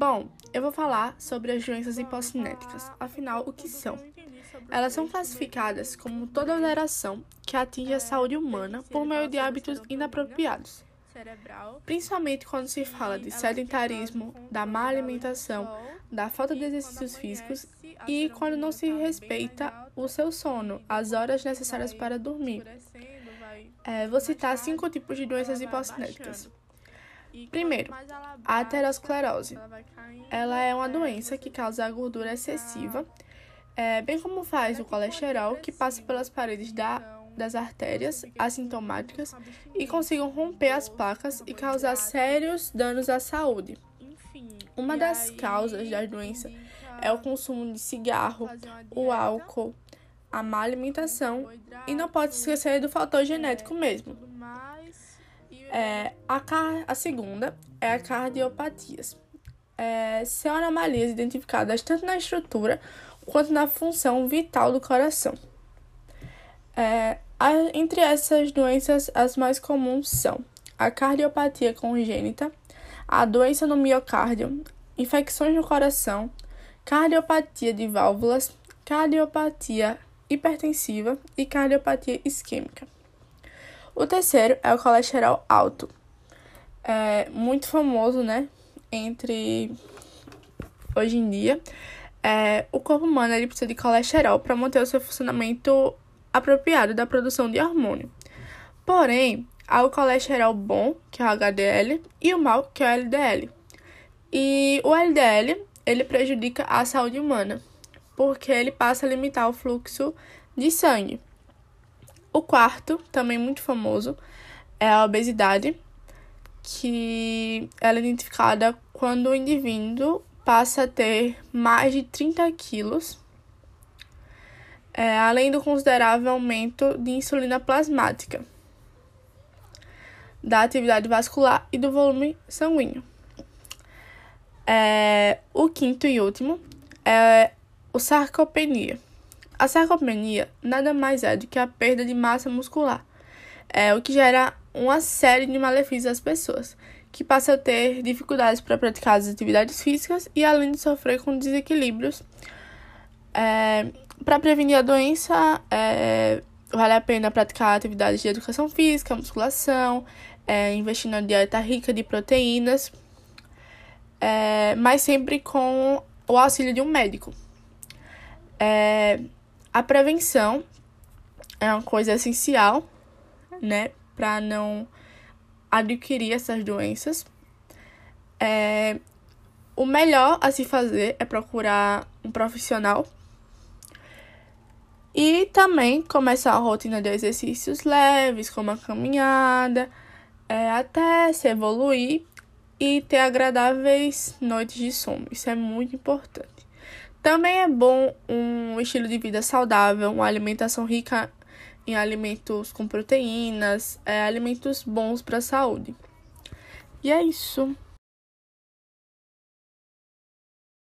Bom, eu vou falar sobre as doenças hipocinéticas. Afinal, o que são? Elas são classificadas como toda alteração que atinge a saúde humana por meio de hábitos inapropriados, principalmente quando se fala de sedentarismo, da má alimentação, da falta de exercícios físicos e quando não se respeita o seu sono, as horas necessárias para dormir. É, vou citar cinco tipos de doenças hipocinéticas. Primeiro, a aterosclerose. Ela é uma doença que causa a gordura excessiva, é, bem como faz o colesterol, que passa pelas paredes da, das artérias assintomáticas e consigam romper as placas e causar sérios danos à saúde. Uma das causas da doença é o consumo de cigarro, o álcool, a má alimentação e não pode esquecer do fator genético mesmo. É, a, a segunda é a cardiopatias. É, são anomalias identificadas tanto na estrutura quanto na função vital do coração. É, a, entre essas doenças, as mais comuns são a cardiopatia congênita, a doença no miocárdio, infecções no coração, cardiopatia de válvulas, cardiopatia hipertensiva e cardiopatia isquêmica. O terceiro é o colesterol alto. É muito famoso, né? Entre hoje em dia. É, o corpo humano ele precisa de colesterol para manter o seu funcionamento apropriado da produção de hormônio. Porém, há o colesterol bom, que é o HDL, e o mal, que é o LDL. E o LDL, ele prejudica a saúde humana, porque ele passa a limitar o fluxo de sangue. O quarto, também muito famoso, é a obesidade, que ela é identificada quando o indivíduo passa a ter mais de 30 quilos, é, além do considerável aumento de insulina plasmática, da atividade vascular e do volume sanguíneo. É, o quinto e último é o sarcopenia. A sarcopenia nada mais é do que a perda de massa muscular, é o que gera uma série de malefícios às pessoas, que passam a ter dificuldades para praticar as atividades físicas e além de sofrer com desequilíbrios. É, para prevenir a doença, é, vale a pena praticar atividades de educação física, musculação, é, investir na dieta rica de proteínas é, mas sempre com o auxílio de um médico. É, a prevenção é uma coisa essencial, né, para não adquirir essas doenças. É, o melhor a se fazer é procurar um profissional e também começar a rotina de exercícios leves, como a caminhada, é, até se evoluir e ter agradáveis noites de sono. Isso é muito importante. Também é bom um estilo de vida saudável, uma alimentação rica em alimentos com proteínas, é, alimentos bons para a saúde. E é isso.